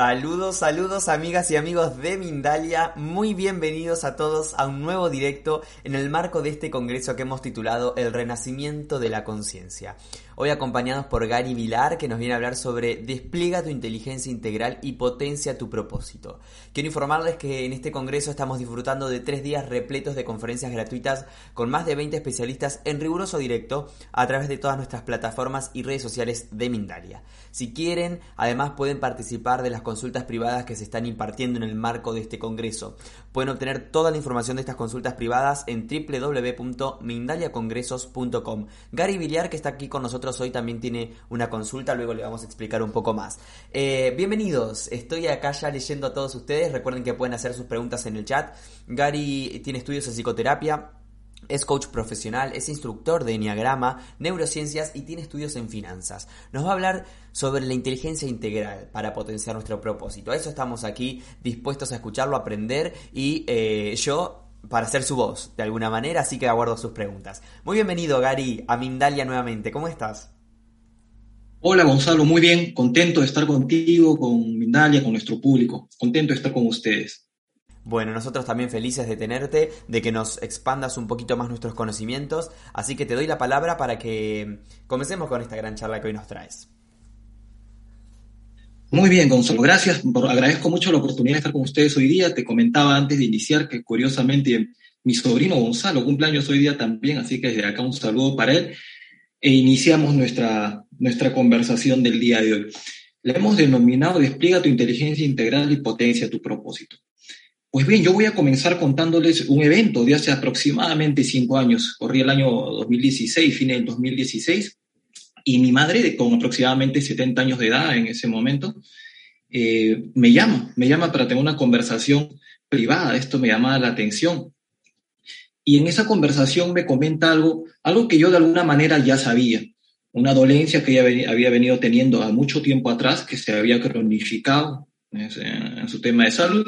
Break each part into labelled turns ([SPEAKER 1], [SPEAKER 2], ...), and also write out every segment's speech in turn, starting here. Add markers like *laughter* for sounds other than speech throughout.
[SPEAKER 1] Saludos, saludos amigas y amigos de Mindalia, muy bienvenidos a todos a un nuevo directo en el marco de este congreso que hemos titulado El Renacimiento de la Conciencia. Hoy acompañados por Gary Vilar que nos viene a hablar sobre Despliega tu inteligencia integral y potencia tu propósito. Quiero informarles que en este congreso estamos disfrutando de tres días repletos de conferencias gratuitas con más de 20 especialistas en riguroso directo a través de todas nuestras plataformas y redes sociales de Mindalia. Si quieren, además pueden participar de las consultas privadas que se están impartiendo en el marco de este congreso. Pueden obtener toda la información de estas consultas privadas en www.mindaliacongresos.com. Gary Villar, que está aquí con nosotros hoy, también tiene una consulta, luego le vamos a explicar un poco más. Eh, bienvenidos, estoy acá ya leyendo a todos ustedes. Recuerden que pueden hacer sus preguntas en el chat. Gary tiene estudios en psicoterapia es coach profesional, es instructor de Enneagrama, neurociencias y tiene estudios en finanzas. Nos va a hablar sobre la inteligencia integral para potenciar nuestro propósito. A eso estamos aquí dispuestos a escucharlo, aprender y eh, yo para ser su voz de alguna manera, así que aguardo sus preguntas. Muy bienvenido Gary a Mindalia nuevamente, ¿cómo estás?
[SPEAKER 2] Hola Gonzalo, muy bien, contento de estar contigo, con Mindalia, con nuestro público, contento de estar con ustedes.
[SPEAKER 1] Bueno, nosotros también felices de tenerte, de que nos expandas un poquito más nuestros conocimientos, así que te doy la palabra para que comencemos con esta gran charla que hoy nos traes.
[SPEAKER 2] Muy bien, Gonzalo, gracias. agradezco mucho la oportunidad de estar con ustedes hoy día. Te comentaba antes de iniciar que curiosamente mi sobrino Gonzalo cumpleaños hoy día también, así que desde acá un saludo para él. E iniciamos nuestra, nuestra conversación del día de hoy. La hemos denominado Despliega tu inteligencia integral y potencia tu propósito. Pues bien, yo voy a comenzar contándoles un evento de hace aproximadamente cinco años. Corría el año 2016, fin del 2016, y mi madre, con aproximadamente 70 años de edad en ese momento, eh, me llama, me llama para tener una conversación privada. Esto me llama la atención. Y en esa conversación me comenta algo, algo que yo de alguna manera ya sabía, una dolencia que ella había venido teniendo a mucho tiempo atrás, que se había cronificado en su tema de salud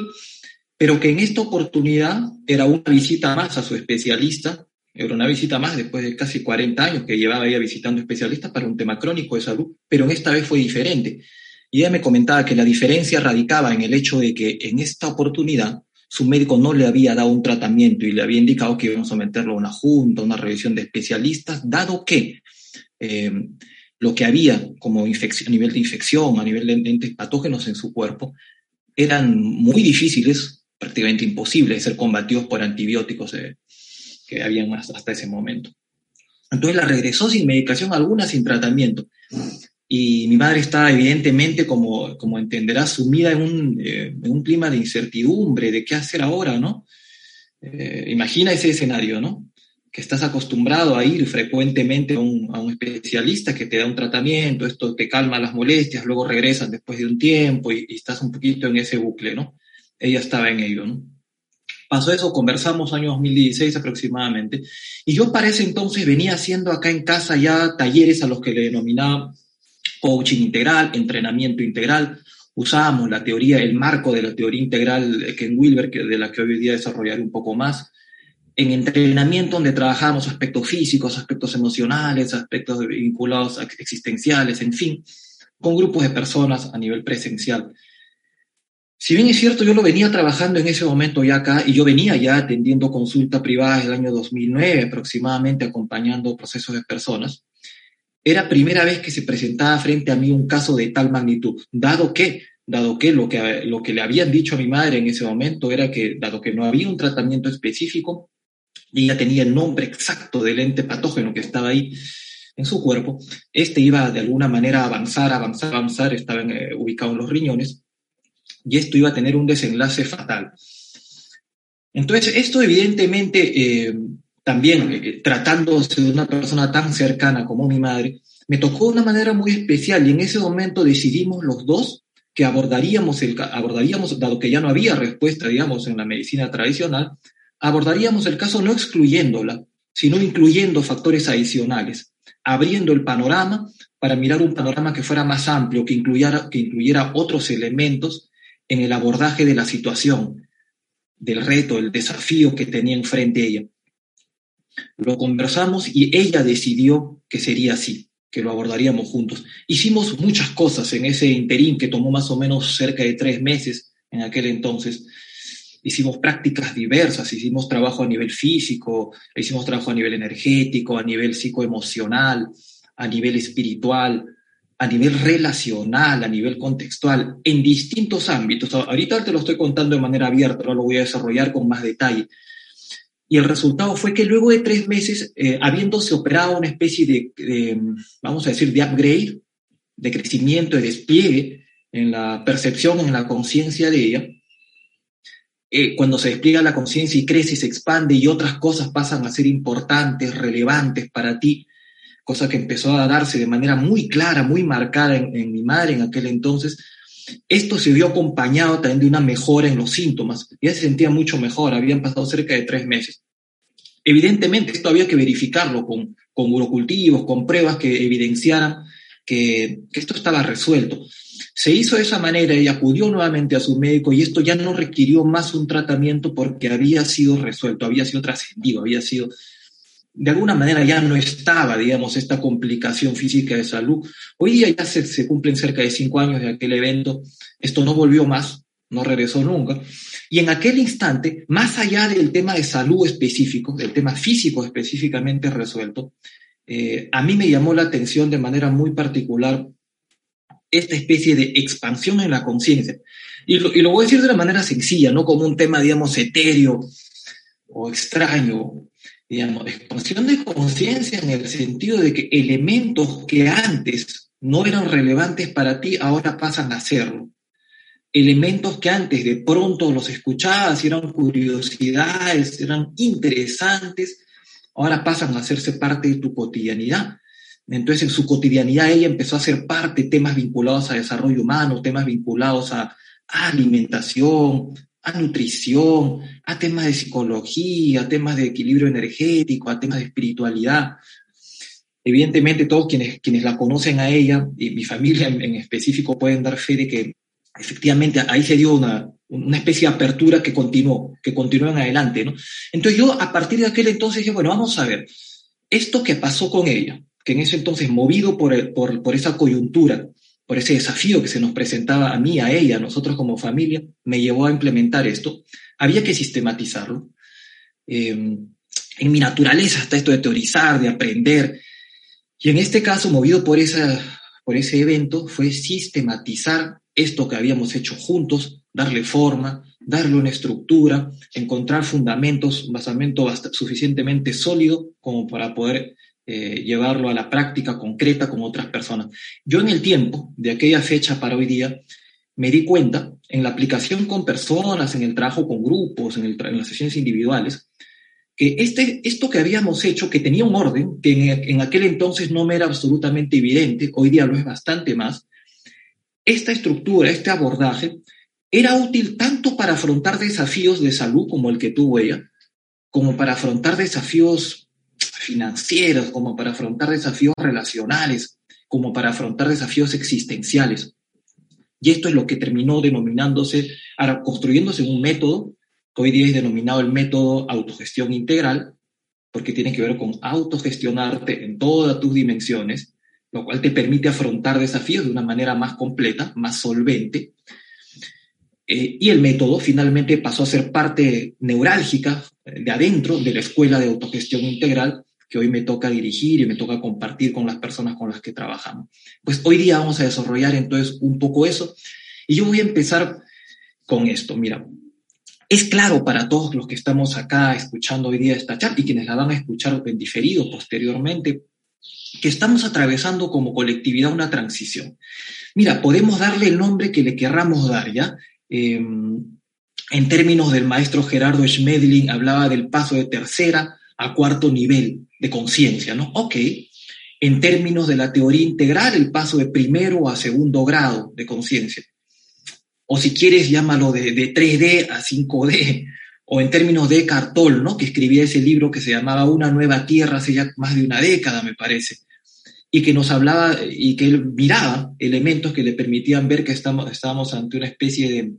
[SPEAKER 2] pero que en esta oportunidad era una visita más a su especialista, era una visita más después de casi 40 años que llevaba ella visitando especialistas para un tema crónico de salud, pero en esta vez fue diferente. Y ella me comentaba que la diferencia radicaba en el hecho de que en esta oportunidad su médico no le había dado un tratamiento y le había indicado que iban a someterlo a una junta, a una revisión de especialistas, dado que eh, lo que había como infección, a nivel de infección, a nivel de entes patógenos en su cuerpo, eran muy difíciles prácticamente imposible de ser combatidos por antibióticos eh, que habían hasta ese momento. Entonces la regresó sin medicación alguna, sin tratamiento. Y mi madre estaba evidentemente, como, como entenderá, sumida en un, eh, en un clima de incertidumbre, de qué hacer ahora, ¿no? Eh, imagina ese escenario, ¿no? Que estás acostumbrado a ir frecuentemente a un, a un, especialista que te da un tratamiento, esto te calma las molestias, luego regresan después de un tiempo y, y estás un poquito en ese bucle, ¿no? Ella estaba en ello, ¿no? Pasó eso, conversamos año 2016 aproximadamente, y yo para ese entonces venía haciendo acá en casa ya talleres a los que le denominaba coaching integral, entrenamiento integral, usábamos la teoría, el marco de la teoría integral Ken Wilber, de la que hoy día desarrollaré un poco más, en entrenamiento donde trabajamos aspectos físicos, aspectos emocionales, aspectos vinculados a existenciales, en fin, con grupos de personas a nivel presencial. Si bien es cierto, yo lo venía trabajando en ese momento ya acá y yo venía ya atendiendo consultas privadas el año 2009 aproximadamente, acompañando procesos de personas, era primera vez que se presentaba frente a mí un caso de tal magnitud, dado que, dado que lo que, lo que le habían dicho a mi madre en ese momento era que, dado que no había un tratamiento específico, ella tenía el nombre exacto del ente patógeno que estaba ahí en su cuerpo, este iba de alguna manera a avanzar, avanzar, avanzar, estaba eh, ubicado en los riñones, y esto iba a tener un desenlace fatal. Entonces, esto evidentemente, eh, también eh, tratándose de una persona tan cercana como mi madre, me tocó de una manera muy especial y en ese momento decidimos los dos que abordaríamos, el, abordaríamos, dado que ya no había respuesta, digamos, en la medicina tradicional, abordaríamos el caso no excluyéndola, sino incluyendo factores adicionales, abriendo el panorama para mirar un panorama que fuera más amplio, que incluyera, que incluyera otros elementos en el abordaje de la situación, del reto, el desafío que tenía enfrente ella. Lo conversamos y ella decidió que sería así, que lo abordaríamos juntos. Hicimos muchas cosas en ese interín que tomó más o menos cerca de tres meses en aquel entonces. Hicimos prácticas diversas, hicimos trabajo a nivel físico, hicimos trabajo a nivel energético, a nivel psicoemocional, a nivel espiritual, a nivel relacional, a nivel contextual, en distintos ámbitos. Ahorita te lo estoy contando de manera abierta, ahora lo voy a desarrollar con más detalle. Y el resultado fue que luego de tres meses, eh, habiéndose operado una especie de, vamos a decir, de upgrade, de crecimiento, de despliegue en la percepción, en la conciencia de ella, eh, cuando se despliega la conciencia y crece y se expande y otras cosas pasan a ser importantes, relevantes para ti, cosa que empezó a darse de manera muy clara, muy marcada en, mi madre en aquel entonces, esto se vio acompañado también de una mejora en los síntomas. Ya se sentía mucho mejor, habían pasado cerca de tres meses. Evidentemente, esto había que verificarlo con, con urocultivos, con pruebas que evidenciaran que, que esto estaba resuelto. Se hizo de esa manera y acudió nuevamente a su médico y esto ya no requirió más un tratamiento porque había sido resuelto, había sido trascendido, había sido de alguna manera ya no estaba, digamos, esta complicación física de salud. Hoy día ya se, cumplen cerca de cinco años de aquel evento, esto no volvió más, no regresó nunca. Y en aquel instante, más allá del tema de salud específico, del tema físico específicamente resuelto, eh, a mí me llamó la atención de manera muy particular esta especie de expansión en la conciencia. Y y lo voy a decir de una manera sencilla, no como un tema, digamos, etéreo o extraño expansión de conciencia en el sentido de que elementos que antes no eran relevantes para ti ahora pasan a serlo. Elementos que antes de pronto los escuchabas, eran curiosidades, eran interesantes, ahora pasan a hacerse parte de tu cotidianidad. Entonces, en su cotidianidad ella empezó a ser parte temas vinculados a desarrollo humano, temas vinculados a alimentación, a nutrición, a temas de psicología, a temas de equilibrio energético, a temas de espiritualidad. Evidentemente todos quienes, quienes la conocen a ella, y mi familia en, específico, pueden dar fe de que efectivamente ahí se dio una, una especie de apertura que continuó, que continuó en adelante. ¿no? Entonces yo a partir de aquel entonces dije, bueno, vamos a ver, esto que pasó con ella, que en ese entonces, movido por, por, por esa coyuntura, por ese desafío que se nos presentaba a mí, a ella, a nosotros como familia, me llevó a implementar esto. Había que sistematizarlo. Em, en mi naturaleza está esto de teorizar, de aprender. Y en este caso, movido por, esa, por ese evento, fue sistematizar esto que habíamos hecho juntos, darle forma, darle una estructura, encontrar fundamentos, un basamento suficientemente sólido como para poder eh, llevarlo a la práctica concreta con otras personas. Yo en el tiempo de aquella fecha para hoy día me di cuenta en la aplicación con personas, en el trabajo con grupos, en, las sesiones individuales, que este, esto que habíamos hecho, que tenía un orden, que en, en aquel entonces no me era absolutamente evidente, hoy día lo es bastante más, esta estructura, este abordaje, era útil tanto para afrontar desafíos de salud como el que tuvo ella, como para afrontar desafíos financieros, como para afrontar desafíos relacionales, como para afrontar desafíos existenciales. Y esto es lo que terminó denominándose, construyéndose un método, que hoy día es denominado el método autogestión integral, porque tiene que ver con autogestionarte en todas tus dimensiones, lo cual te permite afrontar desafíos de una manera más completa, más solvente. Eh, y el método finalmente pasó a ser parte neurálgica de adentro de la escuela de autogestión integral que hoy me toca dirigir y me toca compartir con las personas con las que trabajamos. Pues hoy día vamos a desarrollar entonces un poco eso y yo voy a empezar con esto. Mira, es claro para todos los que estamos acá escuchando hoy día esta charla y quienes la van a escuchar en diferido posteriormente, que estamos atravesando como colectividad una transición. Mira, podemos darle el nombre que le querramos dar, ¿ya? Em, en términos del maestro Gerardo Schmedling, hablaba del paso de tercera a cuarto nivel de conciencia, ¿no? Ok, en términos de la teoría integral, el paso de primero a segundo grado de conciencia. O si quieres, llámalo de, de 3D a 5D, o en términos de Cartol, ¿no? Que escribía ese libro que se llamaba Una nueva tierra hace ya más de una década, me parece, y que nos hablaba y que él miraba elementos que le permitían ver que estamos, estábamos ante una especie de,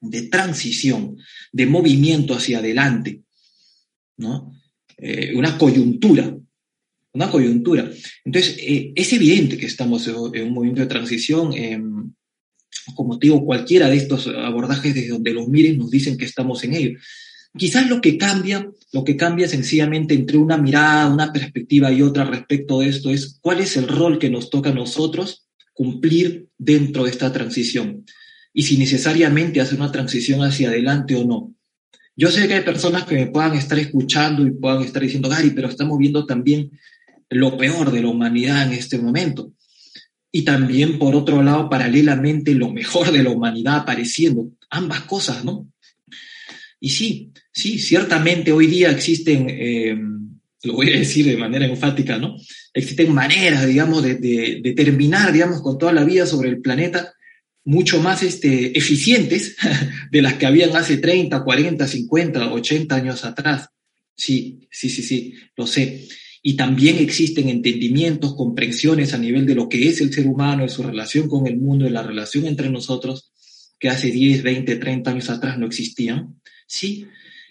[SPEAKER 2] de transición, de movimiento hacia adelante, ¿no? Eh, una coyuntura, una coyuntura. Entonces, eh, es evidente que estamos en un movimiento de transición. Em, como digo, cualquiera de estos abordajes desde donde los miren nos dicen que estamos en ello. Quizás lo que cambia, lo que cambia sencillamente entre una mirada, una perspectiva y otra respecto de esto es cuál es el rol que nos toca a nosotros cumplir dentro de esta transición y si necesariamente hacer una transición hacia adelante o no. Yo sé que hay personas que me puedan estar escuchando y puedan estar diciendo, Gary, pero estamos viendo también lo peor de la humanidad en este momento. Y también, por otro lado, paralelamente, lo mejor de la humanidad apareciendo. Ambas cosas, ¿no? Y sí, sí, ciertamente hoy día existen, eh, lo voy a decir de manera enfática, ¿no? Existen maneras, digamos, de, de, terminar, digamos, con toda la vida sobre el planeta mucho más este, eficientes *laughs* de las que habían hace 30, 40, 50, 80 años atrás. Sí, sí, sí, sí, lo sé. Y también existen entendimientos, comprensiones a nivel de lo que es el ser humano, de su relación con el mundo, de la relación entre nosotros, que hace 10, 20, 30 años atrás no existían. Sí,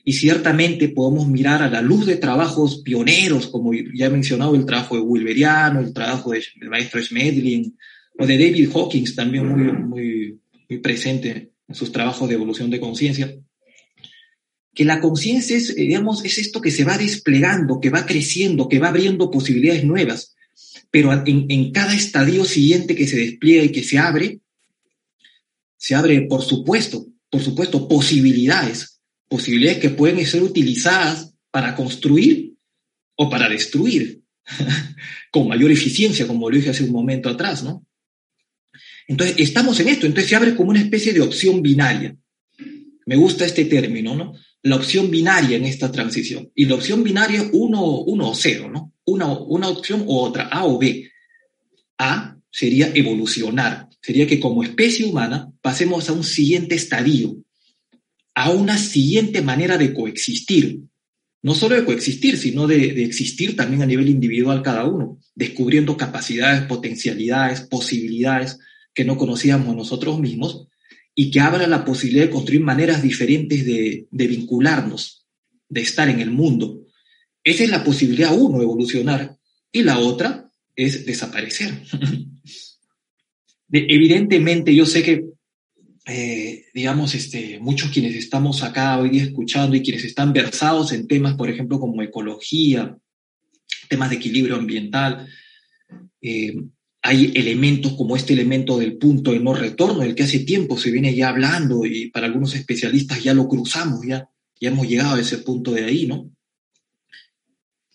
[SPEAKER 2] y ciertamente podemos mirar a la luz de trabajos pioneros, como ya he mencionado, el trabajo de Wilberiano, el trabajo del maestro Schmedlin, o de David Hawkins, también muy, muy, muy presente en sus trabajos de evolución de conciencia, que la conciencia es, digamos, es esto que se va desplegando, que va creciendo, que va abriendo posibilidades nuevas, pero en, en cada estadio siguiente que se despliega y que se abre, se abre, por supuesto, por supuesto, posibilidades, posibilidades que pueden ser utilizadas para construir o para destruir, *laughs* con mayor eficiencia, como lo dije hace un momento atrás, ¿no? Entonces, estamos en esto, entonces se abre como una especie de opción binaria. Me gusta este término, ¿no? La opción binaria en esta transición. Y la opción binaria uno, uno o cero, ¿no? Una, una opción u otra, A o B. A sería evolucionar, sería que como especie humana pasemos a un siguiente estadio, a una siguiente manera de coexistir. No solo de coexistir, sino de, de existir también a nivel individual cada uno, descubriendo capacidades, potencialidades, posibilidades, que no conocíamos nosotros mismos y que abra la posibilidad de construir maneras diferentes de, vincularnos, de estar en el mundo. Esa es la posibilidad, uno, evolucionar, y la otra es desaparecer. *laughs* Evidentemente, yo sé que, eh, digamos, este, muchos quienes estamos acá hoy día escuchando y quienes están versados en temas, por ejemplo, como ecología, temas de equilibrio ambiental, eh, hay elementos como este elemento del punto de no retorno, del que hace tiempo se viene ya hablando y para algunos especialistas ya lo cruzamos, ya, ya hemos llegado a ese punto de ahí, ¿no?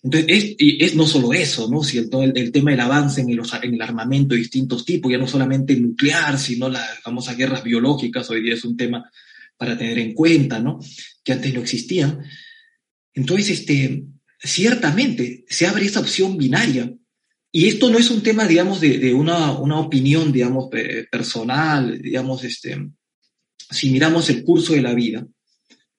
[SPEAKER 2] Entonces, es, es no solo eso, ¿no? Si el, el, tema del avance en el, en el, armamento de distintos tipos, ya no solamente nuclear, sino las famosas guerras biológicas, hoy día es un tema para tener en cuenta, ¿no? Que antes no existían. Entonces, este, ciertamente se abre esa opción binaria y esto no es un tema, digamos, de, de una, una, opinión, digamos, personal, digamos, este, si miramos el curso de la vida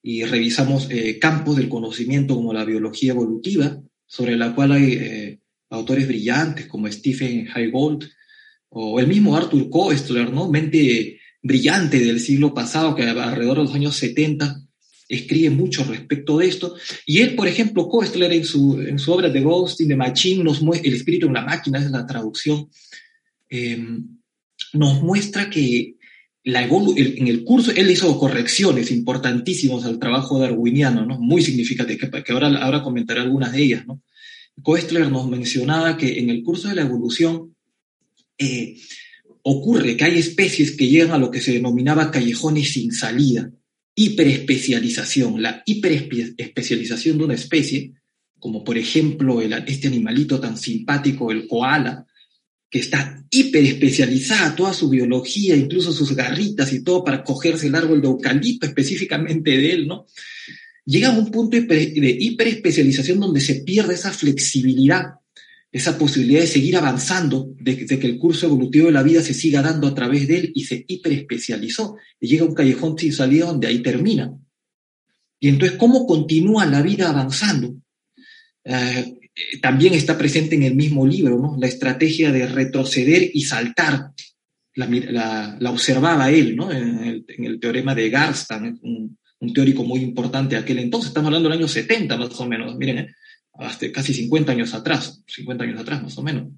[SPEAKER 2] y revisamos eh, campos del conocimiento como la biología evolutiva, sobre la cual hay eh, autores brillantes como Stephen Haygold o el mismo Arthur Koestler, ¿no? Mente brillante del siglo pasado, que alrededor de los años 70 escribe mucho respecto de esto. Y él, por ejemplo, Koestler en su, en su obra The Ghost in the Machine, nos muestra, el espíritu en la máquina, es la traducción, em, nos muestra que la en el curso él hizo correcciones importantísimas al trabajo darwiniano, ¿no? muy significativas, que, que ahora, ahora comentaré algunas de ellas. ¿no? Koestler nos mencionaba que en el curso de la evolución eh, ocurre que hay especies que llegan a lo que se denominaba callejones sin salida hiperespecialización, la hiperespecialización de una especie, como por ejemplo este animalito tan simpático, el koala, que está hiperespecializada toda su biología, incluso sus garritas y todo para cogerse el árbol de eucalipto específicamente de él, ¿no? Llega a un punto de hiperespecialización donde se pierde esa flexibilidad esa posibilidad de seguir avanzando, de, que el curso evolutivo de la vida se siga dando a través de él y se hiperespecializó y llega a un callejón sin salida donde ahí termina. Y entonces, ¿cómo continúa la vida avanzando? Eh, también está presente en el mismo libro, ¿no? La estrategia de retroceder y saltar. La, observaba él, ¿no? En el, teorema de Garstan, un, teórico muy importante de aquel entonces. Estamos hablando del año 70, más o menos. Miren, ¿eh? Hasta casi 50 años atrás, 50 años atrás más o menos.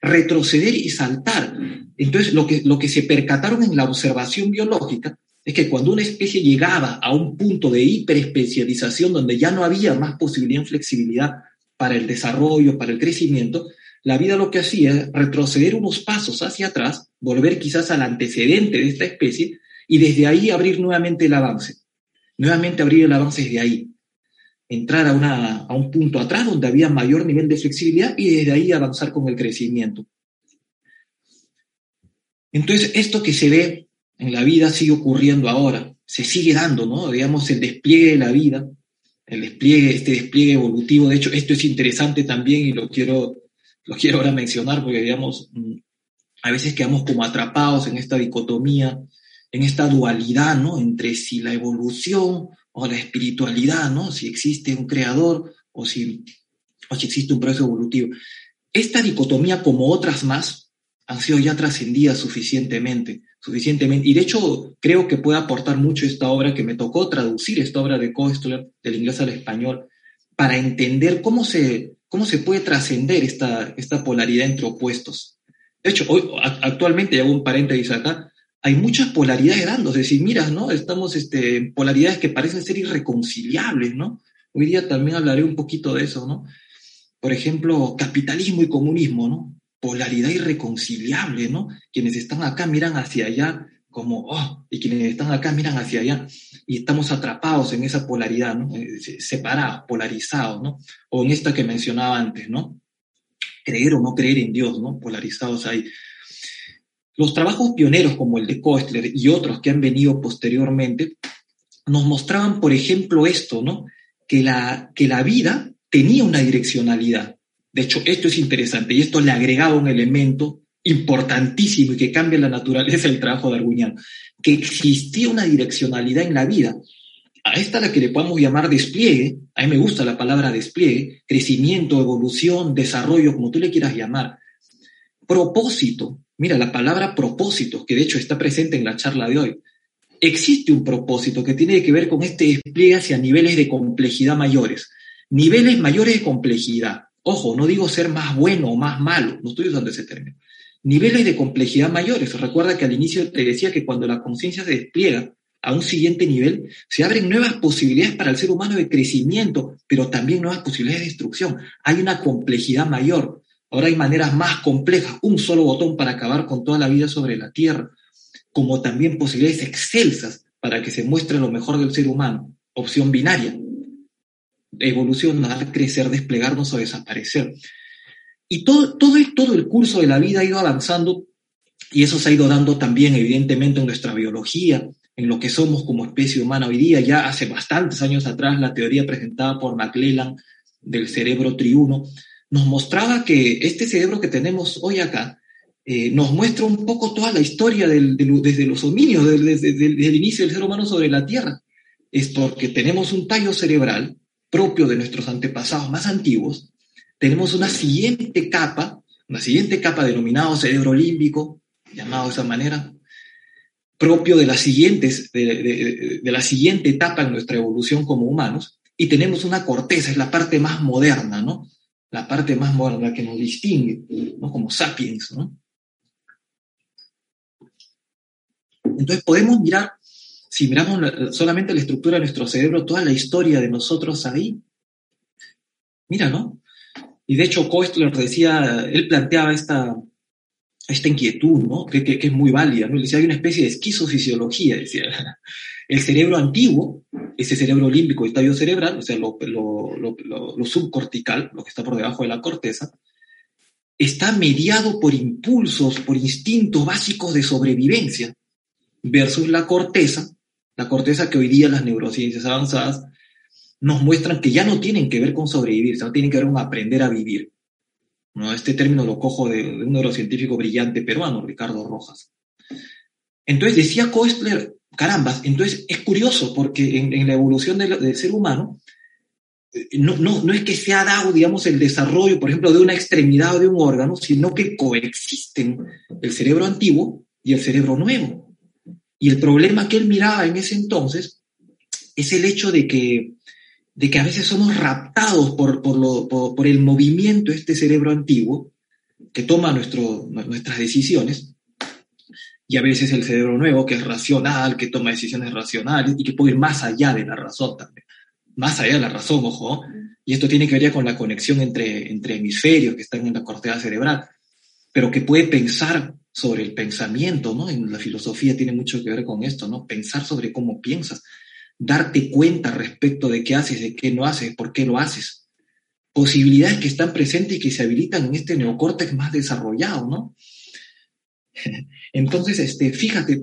[SPEAKER 2] Retroceder y saltar. Entonces, lo que, lo que se percataron en la observación biológica es que cuando una especie llegaba a un punto de hiperespecialización donde ya no había más posibilidad de flexibilidad para el desarrollo, para el crecimiento, la vida lo que hacía es retroceder unos pasos hacia atrás, volver quizás al antecedente de esta especie y desde ahí abrir nuevamente el avance. Nuevamente abrir el avance desde ahí. Entrar a, una, a un punto atrás donde había mayor nivel de flexibilidad y desde ahí avanzar con el crecimiento. Entonces, esto que se ve en la vida sigue ocurriendo ahora, se sigue dando, ¿no? Digamos, el despliegue de la vida, el despliegue, este despliegue evolutivo. De hecho, esto es interesante también y lo quiero, lo quiero ahora mencionar porque, digamos, mm, a veces quedamos como atrapados en esta dicotomía, en esta dualidad, ¿no? Entre si la evolución o la espiritualidad, ¿no? Si existe un creador o si, o si existe un proceso evolutivo. Esta dicotomía, como otras más, han sido ya trascendidas suficientemente, suficientemente. Y de hecho, creo que puede aportar mucho esta obra que me tocó traducir, esta obra de Koestler del inglés al español, para entender cómo se, cómo se puede trascender esta, esta polaridad entre opuestos. De hecho, hoy, actualmente, y hago un paréntesis acá, hay muchas polaridades dando, es decir, mira, ¿no? Estamos este, en polaridades que parecen ser irreconciliables, ¿no? Hoy día también hablaré un poquito de eso, ¿no? Por ejemplo, capitalismo y comunismo, ¿no? polaridad irreconciliable, ¿no? Quienes están acá miran hacia allá como, oh, y quienes están acá miran hacia allá y estamos atrapados en esa polaridad, ¿no? Eh, separados, polarizados, ¿no? O en esta que mencionaba antes, ¿no? Creer o no creer en Dios, ¿no? Polarizados ahí. Los trabajos pioneros como el de Koestler y otros que han venido posteriormente nos mostraban, por ejemplo, esto, ¿no? Que la, que la vida tenía una direccionalidad, de hecho, esto es interesante y esto le agregaba un elemento importantísimo y que cambia la naturaleza del trabajo darwiniano, que existía una direccionalidad en la vida. A esta la que le podemos llamar despliegue, a mí me gusta la palabra despliegue, crecimiento, evolución, desarrollo, como tú le quieras llamar. Propósito, mira la palabra propósito, que de hecho está presente en la charla de hoy. Existe un propósito que tiene que ver con este despliegue hacia niveles de complejidad mayores, niveles mayores de complejidad Ojo, no digo ser más bueno o más malo, no estoy usando ese término. Niveles de complejidad mayores. Recuerda que al inicio te decía que cuando la conciencia se despliega a un siguiente nivel, se abren nuevas posibilidades para el ser humano de crecimiento, pero también nuevas posibilidades de destrucción. Hay una complejidad mayor. Ahora hay maneras más complejas, un solo botón para acabar con toda la vida sobre la Tierra, como también posibilidades excelsas para que se muestre lo mejor del ser humano, opción binaria evolucionar, crecer, desplegarnos o desaparecer. Y todo, todo, todo el curso de la vida ha ido avanzando y eso se ha ido dando también evidentemente en nuestra biología, en lo que somos como especie humana hoy día. Ya hace bastantes años atrás la teoría presentada por McClellan del cerebro triuno nos mostraba que este cerebro que tenemos hoy acá eh, nos muestra un poco toda la historia desde los hominios, desde, desde el inicio del ser humano sobre la Tierra. Es porque tenemos un tallo cerebral propio de nuestros antepasados más antiguos, tenemos una siguiente capa, una siguiente capa denominado cerebro límbico, llamado de esa manera, propio de, las siguientes, de, la siguiente etapa en nuestra evolución como humanos, y tenemos una corteza, es la parte más moderna, ¿no? La parte más moderna que nos distingue, ¿no? Como sapiens, ¿no? Entonces podemos mirar si miramos solamente la estructura de nuestro cerebro, toda la historia de nosotros ahí, mira, ¿no? Y de hecho, Koestler decía, él planteaba esta, esta inquietud, ¿no? Que, que, es muy válida, ¿no? Él decía, hay una especie de esquizofisiología, decía. El cerebro antiguo, ese cerebro límbico y tallo cerebral, o sea, lo, lo, lo, subcortical, lo que está por debajo de la corteza, está mediado por impulsos, por instintos básicos de sobrevivencia, versus la corteza, la corteza que hoy día las neurociencias avanzadas nos muestran que ya no tienen que ver con sobrevivir, sino tienen que ver con aprender a vivir. ¿No? Este término lo cojo de, un neurocientífico brillante peruano, Ricardo Rojas. Entonces decía Koestler, carambas, entonces es curioso porque en, la evolución del, ser humano, eh, no, no, no, es que se ha dado, digamos, el desarrollo, por ejemplo, de una extremidad o de un órgano, sino que coexisten el cerebro antiguo y el cerebro nuevo. Y el problema que él miraba en ese entonces es el hecho de que, de que a veces somos raptados por, por, lo, por, el movimiento de este cerebro antiguo que toma nuestro, nuestras decisiones, y a veces el cerebro nuevo que es racional, que toma decisiones racionales y que puede ir más allá de la razón también. Más allá de la razón, ojo. Y esto tiene que ver con la conexión entre, entre hemisferios que están en la corteza cerebral, pero que puede pensar sobre el pensamiento, ¿no? En la filosofía tiene mucho que ver con esto, ¿no? Pensar sobre cómo piensas, darte cuenta respecto de qué haces, de qué no haces, por qué lo haces. Posibilidades que están presentes y que se habilitan en este neocórtex más desarrollado, ¿no? *laughs* Entonces, este, fíjate,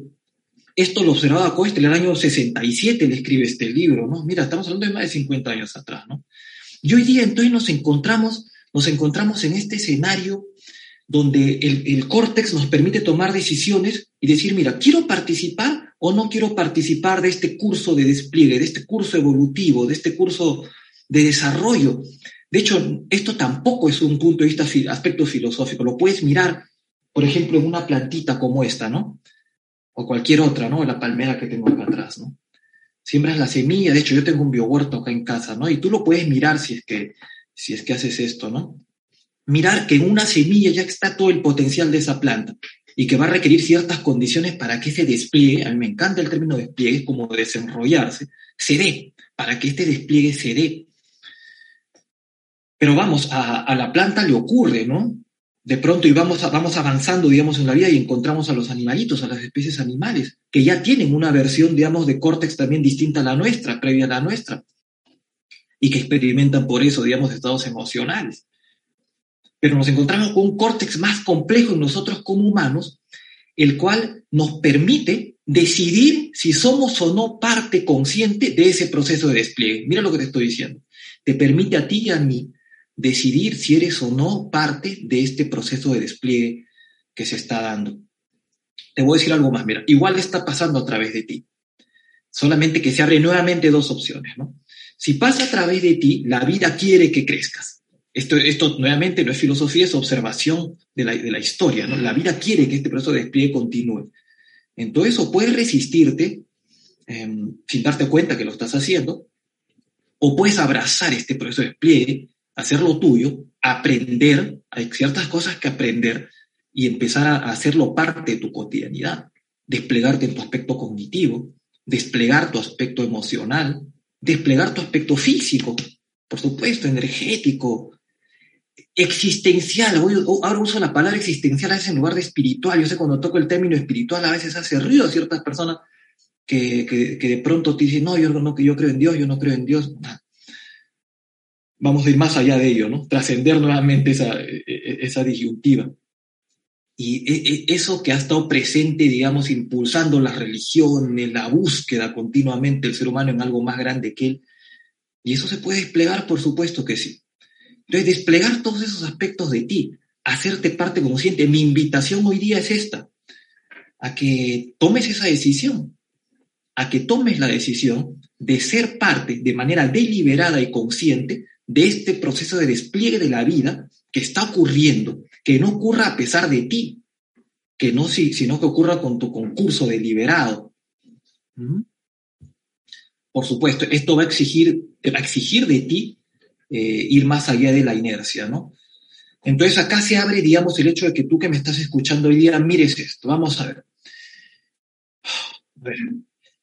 [SPEAKER 2] esto lo observaba Coeste en el año 67, le escribe este libro, ¿no? Mira, estamos hablando de más de 50 años atrás, ¿no? Y hoy día entonces nos encontramos, nos encontramos en este escenario donde el, el córtex nos permite tomar decisiones y decir, mira, quiero participar o no quiero participar de este curso de despliegue, de este curso evolutivo, de este curso de desarrollo. De hecho, esto tampoco es un punto de vista, aspecto filosófico, lo puedes mirar por ejemplo, en una plantita como esta, ¿no? O cualquier otra, ¿no? La palmera que tengo acá atrás, ¿no? Siembras la semilla, de hecho yo tengo un biohuerto acá en casa, ¿no? Y tú lo puedes mirar si es que, si es que haces esto, ¿no? Mirar que en una semilla ya está todo el potencial de esa planta y que va a requerir ciertas condiciones para que ese despliegue, a mí me encanta el término despliegue, es como desenrollarse, se dé, para que este despliegue se dé. Pero vamos, a, a la planta le ocurre, ¿no? De pronto y vamos, vamos avanzando, digamos, en la vida y encontramos a los animalitos, a las especies animales, que ya tienen una versión, digamos, de córtex también distinta a la nuestra, previa a la nuestra, y que experimentan por eso, digamos, estados emocionales. Pero nos encontramos con un córtex más complejo en nosotros como humanos, el cual nos permite decidir si somos o no parte consciente de ese proceso de despliegue. Mira lo que te estoy diciendo. Te permite a ti y a mí decidir si eres o no parte de este proceso de despliegue que se está dando. Te voy a decir algo más, mira, igual está pasando a través de ti, solamente que se abren nuevamente dos opciones, ¿no? Si pasa a través de ti, la vida quiere que crezcas. Esto, esto nuevamente no es filosofía, es observación de la, de la historia. La vida quiere que este proceso de despliegue continúe. Entonces, o puedes resistirte em, sin darte cuenta que lo estás haciendo, o puedes abrazar este proceso de despliegue hacerlo tuyo, aprender, hay ciertas cosas que aprender y empezar a hacerlo parte de tu cotidianidad, desplegarte en tu aspecto cognitivo, desplegar tu aspecto emocional, desplegar tu aspecto físico, por supuesto, energético, existencial. ahora uso la palabra existencial a veces en lugar de espiritual. Yo sé cuando toco el término espiritual a veces hace ruido a ciertas personas que, que, de pronto te dicen, no, yo no, yo creo en Dios, yo no creo en Dios vamos a ir más allá de ello, ¿no? Trascender nuevamente esa, e, e, esa disyuntiva. Y e, eso que ha estado presente, digamos, impulsando las religiones, la búsqueda continuamente del ser humano en algo más grande que él. Y eso se puede desplegar, por supuesto que sí. Entonces, desplegar todos esos aspectos de ti, hacerte parte consciente. Mi invitación hoy día es esta, a que tomes esa decisión, a que tomes la decisión de ser parte de manera deliberada y consciente de este proceso de despliegue de la vida que está ocurriendo, que no ocurra a pesar de ti, que no sino que ocurra con tu concurso deliberado. ¿Mm? Por supuesto, esto va a exigir, va a exigir de ti eh, ir más allá de la inercia, ¿no? Entonces acá se abre, digamos, el hecho de que tú que me estás escuchando hoy día mires esto. Vamos a ver.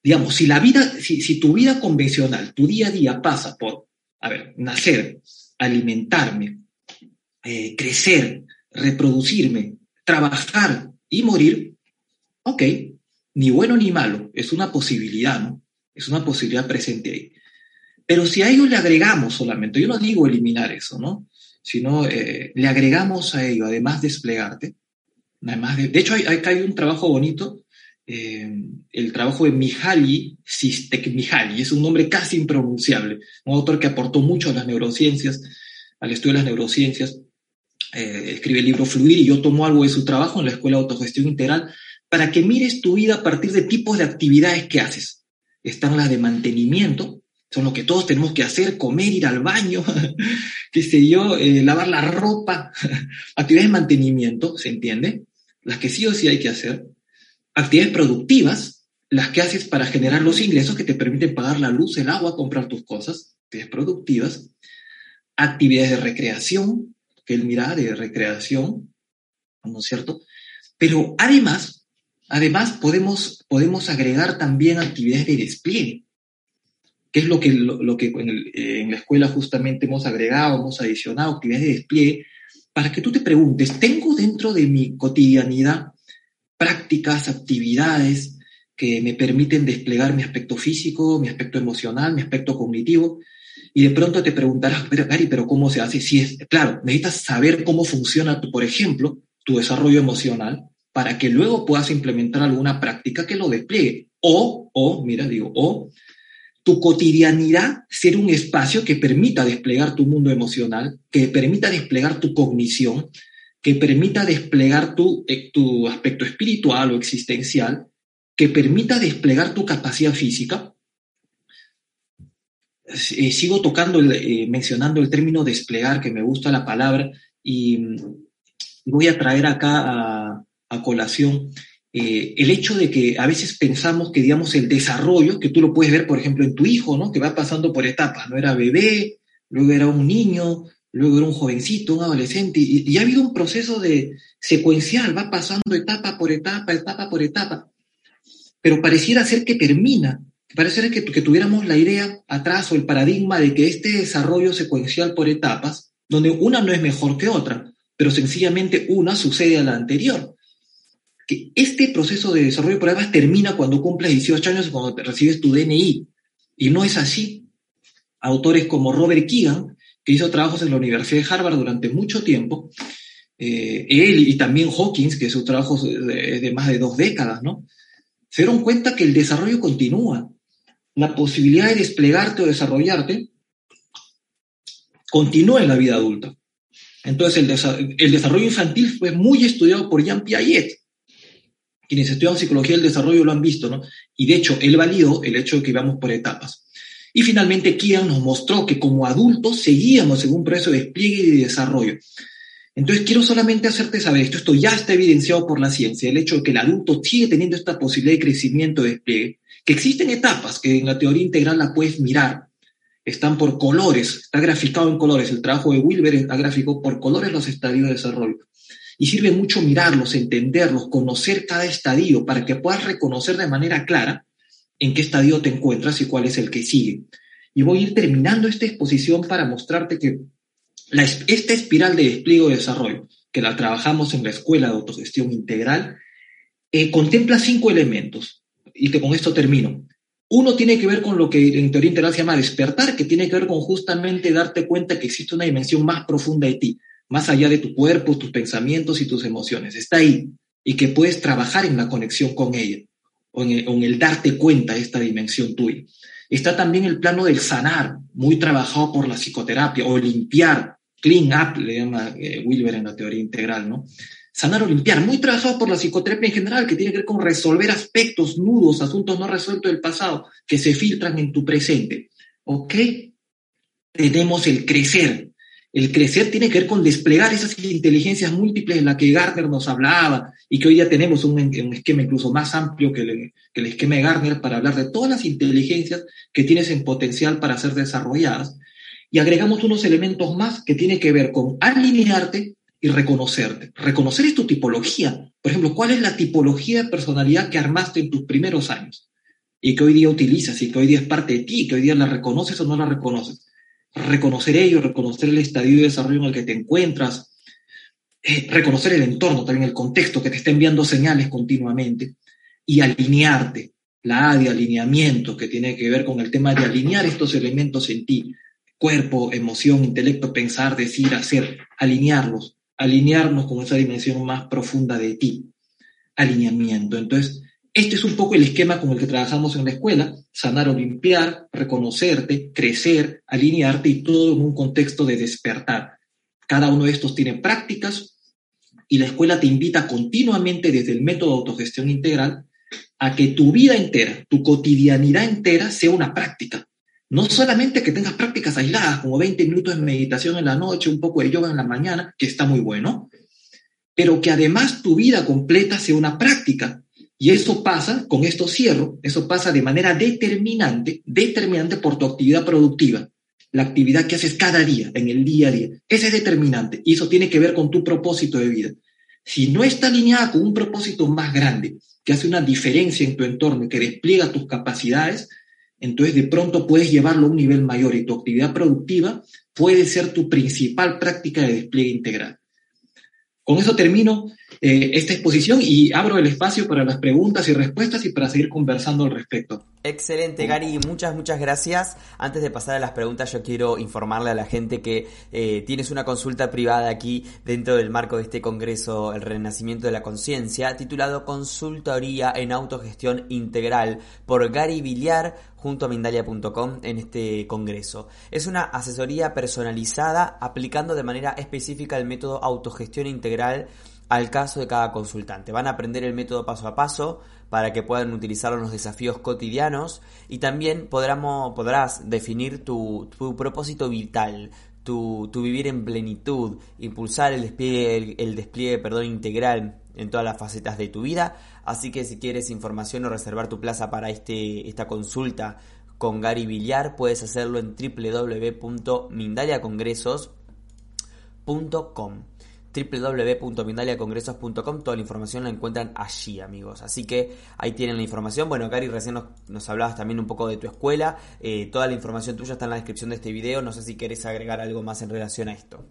[SPEAKER 2] digamos, si la vida, si, si tu vida convencional, tu día a día pasa por a ver, nacer, alimentarme, eh, crecer, reproducirme, trabajar y morir, ok, ni bueno ni malo, es una posibilidad, ¿no? Es una posibilidad presente ahí. Pero si a ello le agregamos solamente, yo no digo eliminar eso, ¿no? Sino eh, le agregamos a ello, además desplegarte, además de, de hecho hay, hay un trabajo bonito eh, el trabajo de Mihaly Csikszentmihalyi, es un nombre casi impronunciable, un autor que aportó mucho a las neurociencias, al estudio de las neurociencias, eh, escribe el libro Fluir y yo tomo algo de su trabajo en la Escuela de Autogestión Integral para que mires tu vida a partir de tipos de actividades que haces. Están las de mantenimiento, son lo que todos tenemos que hacer, comer, ir al baño, *laughs* qué sé yo, eh, lavar la ropa, *laughs* actividades de mantenimiento, ¿se entiende? Las que sí o sí hay que hacer actividades productivas, las que haces para generar los ingresos que te permiten pagar la luz, el agua, comprar tus cosas. actividades productivas, actividades de recreación, que él mira de recreación, ¿no es cierto? Pero además, además podemos, podemos agregar también actividades de despliegue, que es lo que, lo, que en, en, la escuela justamente hemos agregado, hemos adicionado, actividades de despliegue, para que tú te preguntes, ¿tengo dentro de mi cotidianidad prácticas, actividades que me permiten desplegar mi aspecto físico, mi aspecto emocional, mi aspecto cognitivo? Y de pronto te preguntarás, pero ¿pero cómo se hace? Si es, claro, necesitas saber cómo funciona, tu, por ejemplo, tu desarrollo emocional para que luego puedas implementar alguna práctica que lo despliegue. O, o, mira, digo, o tu cotidianidad ser un espacio que permita desplegar tu mundo emocional, que permita desplegar tu cognición, que permita desplegar tu, eh, tu aspecto espiritual o existencial, que permita desplegar tu capacidad física. Eh, sigo tocando, eh, mencionando el término desplegar, que me gusta la palabra, y mm, voy a traer acá a, colación el hecho de que a veces pensamos que, digamos, el desarrollo, que tú lo puedes ver, por ejemplo, en tu hijo, ¿no? Que va pasando por etapas, ¿no? Era bebé, luego era un niño, luego era un jovencito, un adolescente, y, y ha habido un proceso de secuencial, va pasando etapa por etapa, etapa por etapa, pero pareciera ser que termina, pareciera que, tuviéramos la idea atrás o el paradigma de que este desarrollo secuencial por etapas, donde una no es mejor que otra, pero sencillamente una sucede a la anterior que este proceso de desarrollo de pruebas termina cuando cumples 18 años, cuando recibes tu DNI. Y no es así. Autores como Robert Keegan, que hizo trabajos en la Universidad de Harvard durante mucho tiempo, eh, él y también Hawkins, que hizo trabajos de, más de dos décadas, ¿no? Se dieron cuenta que el desarrollo continúa. La posibilidad de desplegarte o desarrollarte continúa en la vida adulta. Entonces, el, el desarrollo infantil fue muy estudiado por Jean Piaget quienes estudian psicología del desarrollo lo han visto, ¿no? Y de hecho, él validó el hecho de que íbamos por etapas. Y finalmente, Kian nos mostró que como adultos seguíamos en un proceso de despliegue y de desarrollo. Entonces, quiero solamente hacerte saber esto. Esto ya está evidenciado por la ciencia, el hecho de que el adulto sigue teniendo esta posibilidad de crecimiento, de despliegue, que existen etapas que en la teoría integral la puedes mirar. Están por colores, está graficado en colores. El trabajo de Wilber está gráfico por colores los estadios de desarrollo. Y sirve mucho mirarlos, entenderlos, conocer cada estadio para que puedas reconocer de manera clara en qué estadio te encuentras y cuál es el que sigue. Y voy a ir terminando esta exposición para mostrarte que esta espiral de despliegue de desarrollo, que la trabajamos en la Escuela de Autogestión Integral, eh, contempla cinco elementos. Y que con esto termino. Uno tiene que ver con lo que en teoría integral se llama despertar, que tiene que ver con justamente darte cuenta que existe una dimensión más profunda de ti más allá de tu cuerpo, tus pensamientos y tus emociones. Está ahí y que puedes trabajar en la conexión con ella o en el, darte cuenta de esta dimensión tuya. Está también el plano del sanar, muy trabajado por la psicoterapia, o limpiar, clean up, le llama eh, Wilber en la teoría integral, ¿no? Sanar o limpiar, muy trabajado por la psicoterapia en general, que tiene que ver con resolver aspectos, nudos, asuntos no resueltos del pasado, que se filtran en tu presente. ¿Ok? Tenemos el crecer, el crecer tiene que ver con desplegar esas inteligencias múltiples en las que Gardner nos hablaba y que hoy ya tenemos un, esquema incluso más amplio que el, que el, esquema de Gardner para hablar de todas las inteligencias que tienes en potencial para ser desarrolladas. Y agregamos unos elementos más que tienen que ver con alinearte y reconocerte. Reconocer es tu tipología. Por ejemplo, ¿cuál es la tipología de personalidad que armaste en tus primeros años? Y que hoy día utilizas y que hoy día es parte de ti, que hoy día la reconoces o no la reconoces reconocer ello, reconocer el estadio de desarrollo en el que te encuentras, eh, reconocer el entorno, también el contexto que te está enviando señales continuamente y alinearte, la A de alineamiento que tiene que ver con el tema de alinear estos elementos en ti, cuerpo, emoción, intelecto, pensar, decir, hacer, alinearlos, alinearnos con esa dimensión más profunda de ti, alineamiento. Entonces, este es un poco el esquema con el que trabajamos en la escuela, sanar o limpiar, reconocerte, crecer, alinearte y todo en un contexto de despertar. Cada uno de estos tiene prácticas y la escuela te invita continuamente desde el método de autogestión integral a que tu vida entera, tu cotidianidad entera sea una práctica. No solamente que tengas prácticas aisladas, como 20 minutos de meditación en la noche, un poco de yoga en la mañana, que está muy bueno, pero que además tu vida completa sea una práctica y eso pasa, con esto cierro, eso pasa de manera determinante, determinante por tu actividad productiva. la actividad que haces cada día, en el día a día. Ese es determinante y eso tiene que ver con tu propósito de vida. Si no está alineada con un propósito más grande, que hace una diferencia en tu entorno y que despliega tus capacidades, entonces de pronto puedes llevarlo a un nivel mayor y tu actividad productiva puede ser tu principal práctica de despliegue integral. Con eso termino eh, esta exposición y abro el espacio para las preguntas y respuestas y para seguir conversando al respecto.
[SPEAKER 1] Excelente, Gary. Muchas, muchas gracias. Antes de pasar a las preguntas, yo quiero informarle a la gente que eh, tienes una consulta privada aquí dentro del marco de este congreso, El Renacimiento de la Conciencia, titulado Consultoría en Autogestión Integral por Gary Villar junto a Mindalia.com en este congreso. Es una asesoría personalizada aplicando de manera específica el método autogestión integral al caso de cada consultante. Van a aprender el método paso a paso para que puedan utilizarlo en los desafíos cotidianos y también podrás definir tu, propósito vital, tu, vivir en plenitud, impulsar el despliegue, el, despliegue perdón, integral en todas las facetas de tu vida. Así que si quieres información o reservar tu plaza para este, esta consulta con Gary Villar, puedes hacerlo en www.mindaliacongresos.com www.mindaliacongresos.com. Toda la información la encuentran allí, amigos. Así que ahí tienen la información. Bueno, Gary, recién nos, hablabas también un poco de tu escuela. Eh, toda la información tuya está en la descripción de este video. No sé si querés agregar algo más en relación a esto.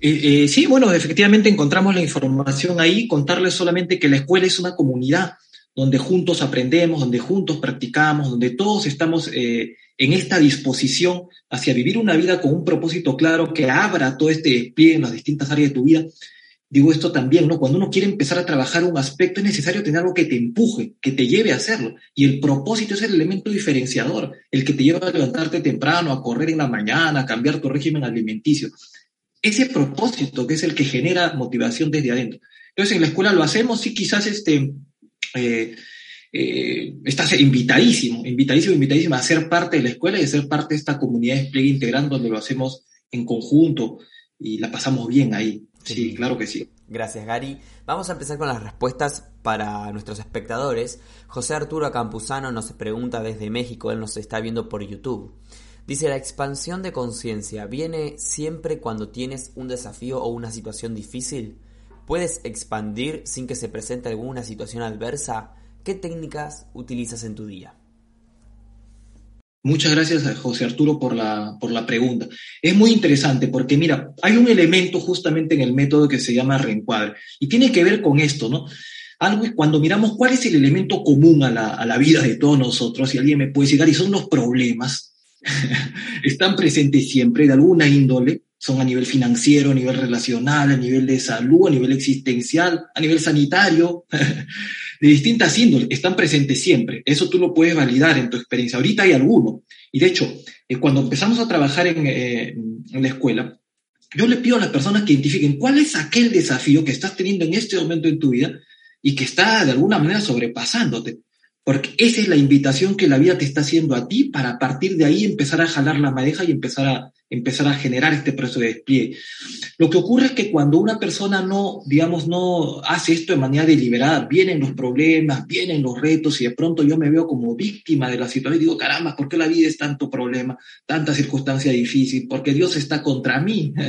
[SPEAKER 2] Eh, eh, sí, bueno, efectivamente encontramos la información ahí. Contarles solamente que la escuela es una comunidad donde juntos aprendemos, donde juntos practicamos, donde todos estamos en esta disposición hacia vivir una vida con un propósito claro que abra todo este despliegue en las distintas áreas de tu vida. Digo esto también, ¿no? Cuando uno quiere empezar a trabajar un aspecto es necesario tener algo que te empuje, que te lleve a hacerlo. Y el propósito es el elemento diferenciador, el que te lleva a levantarte temprano, a correr en la mañana, a cambiar tu régimen alimenticio. Ese propósito que es el que genera motivación desde adentro. Entonces en la escuela lo hacemos, sí, quizás este, eh, eh, estás invitadísimo, invitadísimo, invitadísimo a ser parte de la escuela y a ser parte de esta comunidad de despliegue integrando donde lo hacemos en conjunto y la pasamos bien ahí. Sí, claro que sí.
[SPEAKER 1] Gracias, Gary. Vamos a empezar con las respuestas para nuestros espectadores. José Arturo Campuzano nos pregunta desde México, él nos está viendo por YouTube. Dice, la expansión de conciencia viene siempre cuando tienes un desafío o una situación difícil. ¿Puedes expandir sin que se presente alguna situación adversa? ¿Qué técnicas utilizas en tu día?
[SPEAKER 2] Muchas gracias a José Arturo por la, por la pregunta. Es muy interesante porque, mira, hay un elemento justamente en el método que se llama reencuadre y tiene que ver con esto, ¿no? Algo es cuando miramos cuál es el elemento común a la, a la vida de todos nosotros, y alguien me puede decir, y son los problemas, *laughs* están presentes siempre de alguna índole, son a nivel financiero, a nivel relacional, a nivel de salud, a nivel existencial, a nivel sanitario, *laughs* de distintas índoles, están presentes siempre. Eso tú lo puedes validar en tu experiencia. Ahorita hay alguno. Y de hecho, eh, cuando empezamos a trabajar en, eh, en la escuela, yo le pido a las personas que identifiquen cuál es aquel desafío que estás teniendo en este momento en tu vida y que está de alguna manera sobrepasándote. Porque esa es la invitación que la vida te está haciendo a ti para a partir de ahí empezar a jalar la madeja y empezar a, empezar a generar este proceso de despliegue. Lo que ocurre es que cuando una persona no, digamos, no hace esto de manera deliberada, vienen los problemas, vienen los retos y de pronto yo me veo como víctima de la situación y digo, caramba, ¿por qué la vida es tanto problema, tanta circunstancia difícil? Porque Dios está contra mí. *laughs*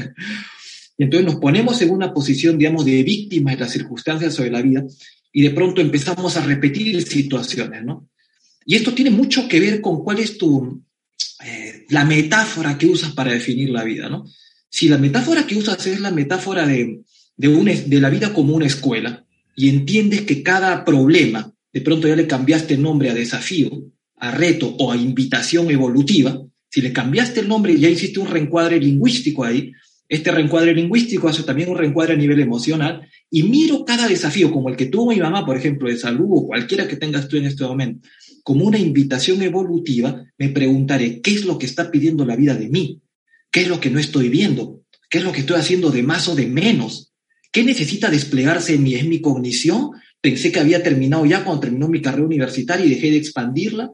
[SPEAKER 2] Y entonces nos ponemos en una posición, digamos, de víctima de las circunstancias sobre la vida y de pronto empezamos a repetir situaciones, ¿no? Y esto tiene mucho que ver con cuál es tu, eh, la metáfora que usas para definir la vida, ¿no? Si la metáfora que usas es la metáfora de, de, de la vida como una escuela y entiendes que cada problema, de pronto ya le cambiaste el nombre a desafío, a reto o a invitación evolutiva, si le cambiaste el nombre ya hiciste un reencuadre lingüístico ahí, este reencuadre lingüístico hace también un reencuadre a nivel emocional y miro cada desafío, como el que tuvo mi mamá, por ejemplo, de salud o cualquiera que tengas tú en este momento, como una invitación evolutiva, me preguntaré, ¿qué es lo que está pidiendo la vida de mí? ¿Qué es lo que no estoy viendo? ¿Qué es lo que estoy haciendo de más o de menos? ¿Qué necesita desplegarse en mi, en mi cognición? Pensé que había terminado ya cuando terminó mi carrera universitaria y dejé de expandirla.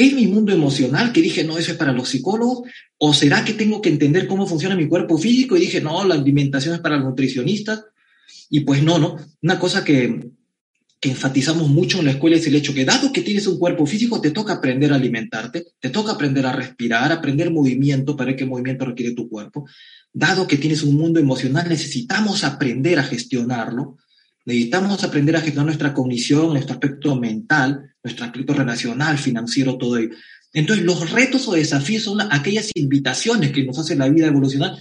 [SPEAKER 2] ¿Es mi mundo emocional que dije, no, eso es para los psicólogos? ¿O será que tengo que entender cómo funciona mi cuerpo físico y dije, no, la alimentación es para los nutricionistas? Y pues no, ¿no? Una cosa que, que enfatizamos mucho en la escuela es el hecho que dado que tienes un cuerpo físico, te toca aprender a alimentarte, te toca aprender a respirar, aprender movimiento para ver qué movimiento requiere tu cuerpo. Dado que tienes un mundo emocional, necesitamos aprender a gestionarlo, necesitamos aprender a gestionar nuestra cognición, nuestro aspecto mental, nuestro aspecto relacional, financiero, todo ello. Entonces, los retos o desafíos son aquellas invitaciones que nos hace la vida evolucionar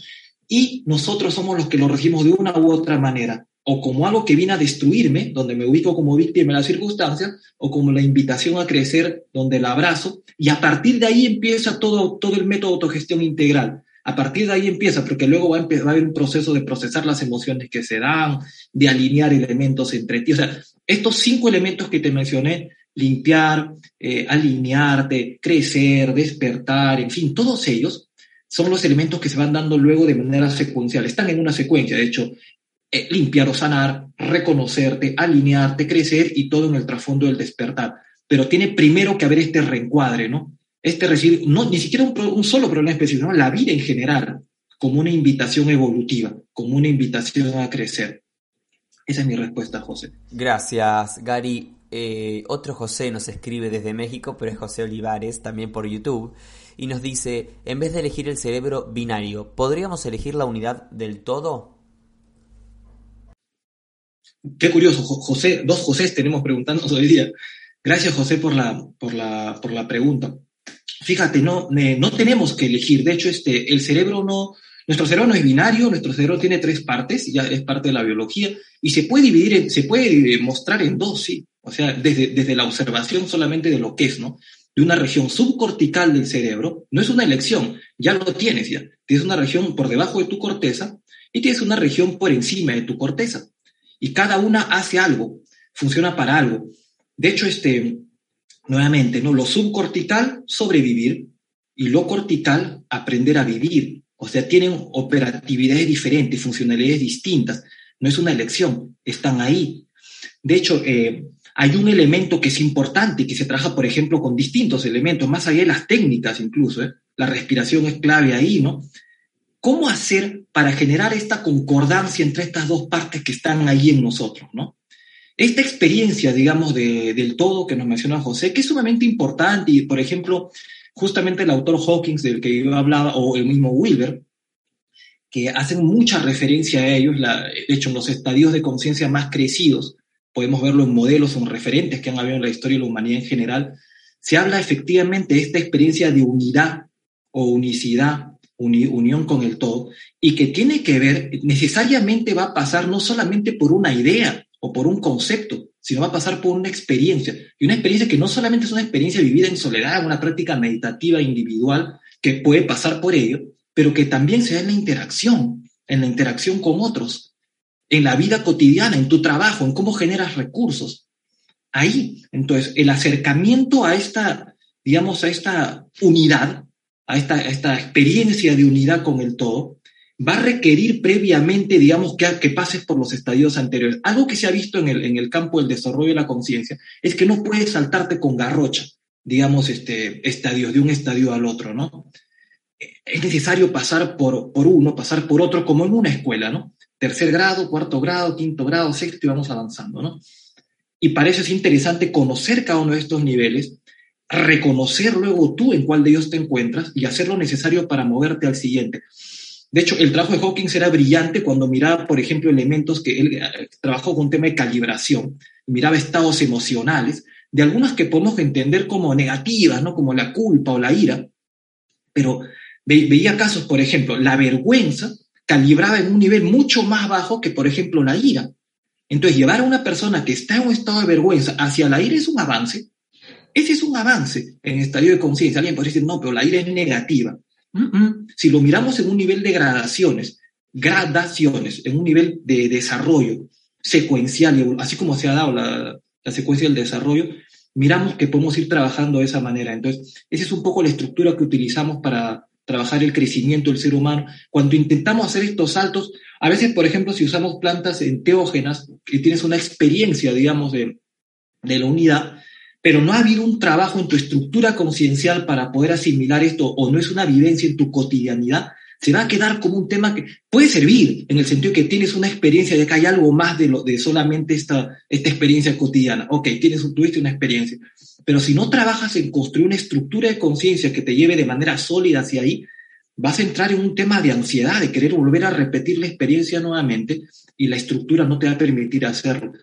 [SPEAKER 2] y nosotros somos los que lo regimos de una u otra manera o como algo que viene a destruirme, donde me ubico como víctima de las circunstancias, o como la invitación a crecer, donde la abrazo, y a partir de ahí empieza todo, todo el método de autogestión integral. A partir de ahí empieza, porque luego va a, va a haber un proceso de procesar las emociones que se dan, de alinear elementos entre ti. O sea, estos cinco elementos que te mencioné, limpiar, eh, alinearte, crecer, despertar, en fin, todos ellos son los elementos que se van dando luego de manera secuencial. Están en una secuencia, de hecho, eh, limpiar o sanar, reconocerte, alinearte, crecer y todo en el trasfondo del despertar. Pero tiene primero que haber este reencuadre, ¿no? Este recibir, no, ni siquiera un, solo problema específico, ¿no? la vida en general, como una invitación evolutiva, como una invitación a crecer. Esa es mi respuesta, José.
[SPEAKER 1] Gracias, Gary. Eh, otro José nos escribe desde México, pero es José Olivares, también por YouTube, y nos dice, en vez de elegir el cerebro binario, ¿podríamos elegir la unidad del todo?
[SPEAKER 2] Qué curioso, José, dos José tenemos preguntándonos hoy día. Gracias, José, por la, por la, por la pregunta. Fíjate, no, no tenemos que elegir. De hecho, este, el cerebro no, nuestro cerebro no es binario, nuestro cerebro tiene tres partes, ya es parte de la biología, y se puede dividir, se puede mostrar en dos, sí. O sea, desde, desde la observación solamente de lo que es, ¿no? De una región subcortical del cerebro, no es una elección, ya lo tienes ya. Tienes una región por debajo de tu corteza y tienes una región por encima de tu corteza y cada una hace algo, funciona para algo. De hecho, este, nuevamente, ¿no? Lo subcortical, sobrevivir, y lo cortical, aprender a vivir. O sea, tienen operatividades diferentes, funcionalidades distintas. No es una elección, están ahí. De hecho, eh, hay un elemento que es importante que se trabaja, por ejemplo, con distintos elementos, más allá de las técnicas incluso. ¿eh? La respiración es clave ahí, ¿no? ¿Cómo hacer para generar esta concordancia entre estas dos partes que están ahí en nosotros, ¿no? Esta experiencia, digamos, del todo que nos menciona José, que es sumamente importante, y por ejemplo, justamente el autor Hawkins del que yo hablaba, o el mismo Wilber, que hacen mucha referencia a ellos, de hecho, en los estadios de conciencia más crecidos, podemos verlo en modelos o en referentes que han habido en la historia de la humanidad en general, se habla efectivamente de esta experiencia de unidad o unicidad unión con el todo, y que tiene que ver, necesariamente va a pasar no solamente por una idea o por un concepto, sino va a pasar por una experiencia. Y una experiencia que no solamente es una experiencia vivida en soledad, una práctica meditativa individual, que puede pasar por ello, pero que también se da en la interacción, en la interacción con otros, en la vida cotidiana, en tu trabajo, en cómo generas recursos. Ahí, entonces, el acercamiento a esta, digamos, a esta unidad a esta, esta experiencia de unidad con el todo, va a requerir previamente, digamos, que, que pases por los estadios anteriores. Algo que se ha visto en el, en el campo del desarrollo de la conciencia es que no puedes saltarte con garrocha, digamos, este, estadios de un estadio al otro, ¿no? Es necesario pasar por, por uno, pasar por otro, como en una escuela, ¿no? Tercer grado, cuarto grado, quinto grado, sexto y vamos avanzando, ¿no? Y para eso es interesante conocer cada uno de estos niveles reconocer luego tú en cuál de ellos te encuentras y hacer lo necesario para moverte al siguiente. De hecho, el trabajo de Hawkins era brillante cuando miraba, por ejemplo, elementos que él eh, trabajó con tema de calibración, miraba estados emocionales, de algunas que podemos entender como negativas, ¿no? como la culpa o la ira, pero veía casos, por ejemplo, la vergüenza calibraba en un nivel mucho más bajo que, por ejemplo, la ira. Entonces, llevar a una persona que está en un estado de vergüenza hacia la ira es un avance, ese es un avance en estadio de conciencia. Alguien podría decir, no, pero la ira es negativa. Si lo miramos en un nivel de gradaciones, gradaciones, en un nivel de desarrollo secuencial, así como se ha dado la, la secuencia del desarrollo, miramos que podemos ir trabajando de esa manera. Entonces, esa es un poco la estructura que utilizamos para trabajar el crecimiento del ser humano. Cuando intentamos hacer estos saltos, a veces, por ejemplo, si usamos plantas enteógenas, que tienes una experiencia, digamos, de, de la unidad, pero no ha habido un trabajo en tu estructura conciencial para poder asimilar esto o no es una vivencia en tu cotidianidad, se va a quedar como un tema que puede servir en el sentido que tienes una experiencia de que hay algo más de, lo, de solamente esta, esta experiencia cotidiana. Ok, tienes, tuviste una experiencia. Pero si no trabajas en construir una estructura de conciencia que te lleve de manera sólida hacia ahí, vas a entrar en un tema de ansiedad, de querer volver a repetir la experiencia nuevamente y la estructura no te va a permitir hacerlo.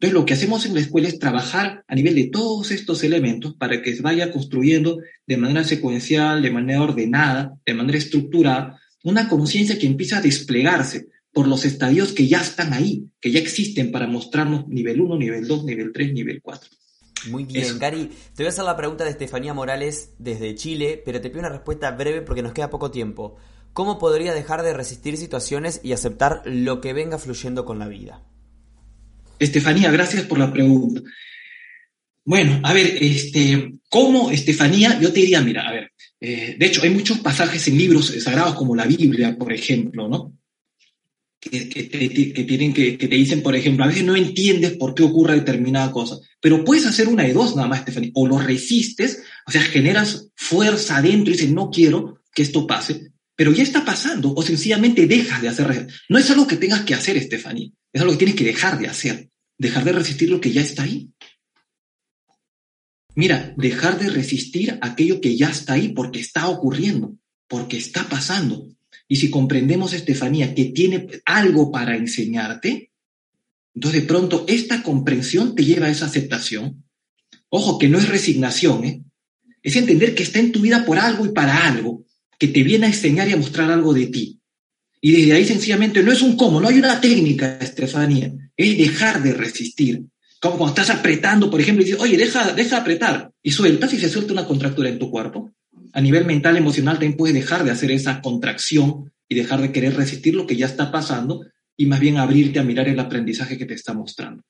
[SPEAKER 2] Entonces, lo que hacemos en la escuela es trabajar a nivel de todos estos elementos para que se vaya construyendo de manera secuencial, de manera ordenada, de manera estructurada, una conciencia que empieza a desplegarse por los estadios que ya están ahí, que ya existen para mostrarnos nivel 1, nivel 2, nivel 3, nivel 4.
[SPEAKER 1] Muy bien, Gary. Te voy a hacer la pregunta de Estefanía Morales desde Chile, pero te pido una respuesta breve porque nos queda poco tiempo. ¿Cómo podría dejar de resistir situaciones y aceptar lo que venga fluyendo con la vida?
[SPEAKER 2] Estefanía, gracias por la pregunta. Bueno, a ver, este, ¿cómo, Estefanía? Yo te diría, mira, a ver, eh, de hecho hay muchos pasajes en libros sagrados como la Biblia, por ejemplo, ¿no? Que, que, que tienen, que, te dicen, por ejemplo, a veces no entiendes por qué ocurre determinada cosa, pero puedes hacer una de dos nada más, Estefanía, o lo resistes, o sea, generas fuerza adentro y dices, no quiero que esto pase, pero ya está pasando, o sencillamente dejas de hacer. No es algo que tengas que hacer, Estefanía, es algo que tienes que dejar de hacer, dejar de resistir lo que ya está ahí. Mira, dejar de resistir aquello que ya está ahí porque está ocurriendo, porque está pasando. Y si comprendemos, Estefanía, que tiene algo para enseñarte, entonces de pronto esta comprensión te lleva a esa aceptación. Ojo, que no es resignación, ¿eh? es entender que está en tu vida por algo y para algo, que te viene a enseñar y a mostrar algo de ti. Y desde ahí sencillamente no es un cómo, no hay una técnica, Estefanía, es dejar de resistir. Como cuando estás apretando, por ejemplo, y dices, oye, deja, deja de apretar, y sueltas y se suelta una contractura en tu cuerpo. A nivel mental, emocional, también puedes dejar de hacer esa contracción y dejar de querer resistir lo que ya está pasando y más bien abrirte a mirar el aprendizaje que te está mostrando.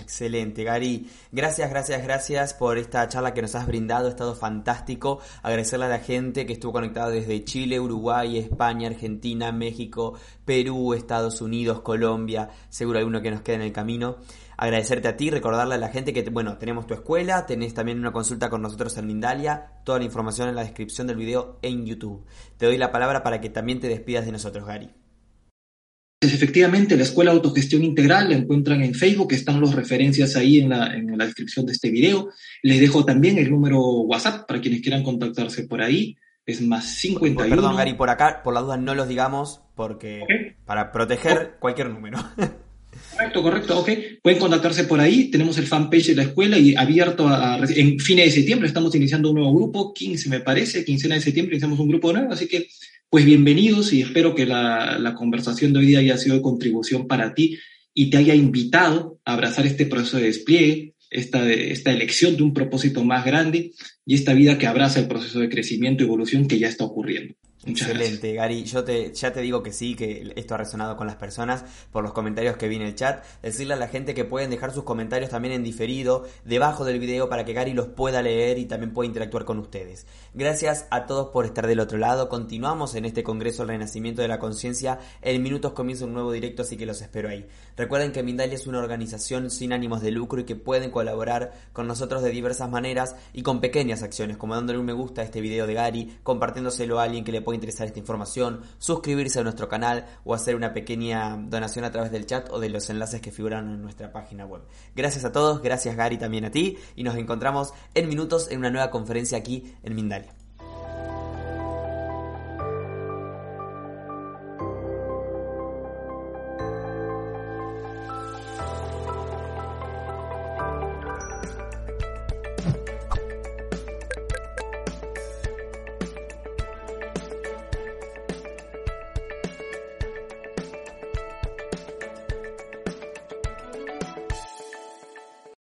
[SPEAKER 1] Excelente, Gary. Gracias, gracias, gracias por esta charla que nos has brindado. Ha estado fantástico. Agradecerle a la gente que estuvo conectada desde Chile, Uruguay, España, Argentina, México, Perú, Estados Unidos, Colombia. Seguro alguno que nos queda en el camino. Agradecerte a ti, recordarle a la gente que, bueno, tenemos tu escuela, tenés también una consulta con nosotros en Mindalia. Toda la información en la descripción del video en YouTube. Te doy la palabra para que también te despidas de nosotros, Gary.
[SPEAKER 2] Efectivamente, la Escuela de Autogestión Integral la encuentran en Facebook, están las referencias ahí en la, en la descripción de este video. Les dejo también el número WhatsApp para quienes quieran contactarse por ahí. Es más 51.
[SPEAKER 1] Perdón, Gary, por acá, por la duda no los digamos, porque para proteger cualquier número. *laughs*
[SPEAKER 2] Correcto, correcto, ok. Pueden contactarse por ahí. Tenemos el fanpage de la escuela y abierto a, en fines de septiembre. Estamos iniciando un nuevo grupo, 15 me parece, quincena de septiembre iniciamos un grupo nuevo, así que pues bienvenidos y espero que la, conversación de hoy día haya sido de contribución para ti y te haya invitado a abrazar este proceso de despliegue, esta, esta elección de un propósito más grande y esta vida que abraza el proceso de crecimiento y evolución que ya está ocurriendo.
[SPEAKER 1] Excelente, Gary. Yo te, ya te digo que sí, que esto ha resonado con las personas por los comentarios que vi en el chat. Decirle a la gente que pueden dejar sus comentarios también en diferido debajo del video para que Gary los pueda leer y también pueda interactuar con ustedes. Gracias a todos por estar del otro lado. Continuamos en este Congreso del Renacimiento de la Conciencia. En minutos comienza un nuevo directo, así que los espero ahí. Recuerden que Mindalia es una organización sin ánimos de lucro y que pueden colaborar con nosotros de diversas maneras y con pequeñas acciones, como dándole un me gusta a este video de Gary, compartiéndoselo a alguien que le pueda interesar esta información, suscribirse a nuestro canal o hacer una pequeña donación a través del chat o de los enlaces que figuran en nuestra página web. Gracias a todos, gracias Gary también a ti y nos encontramos en minutos en una nueva conferencia aquí en Mindalia.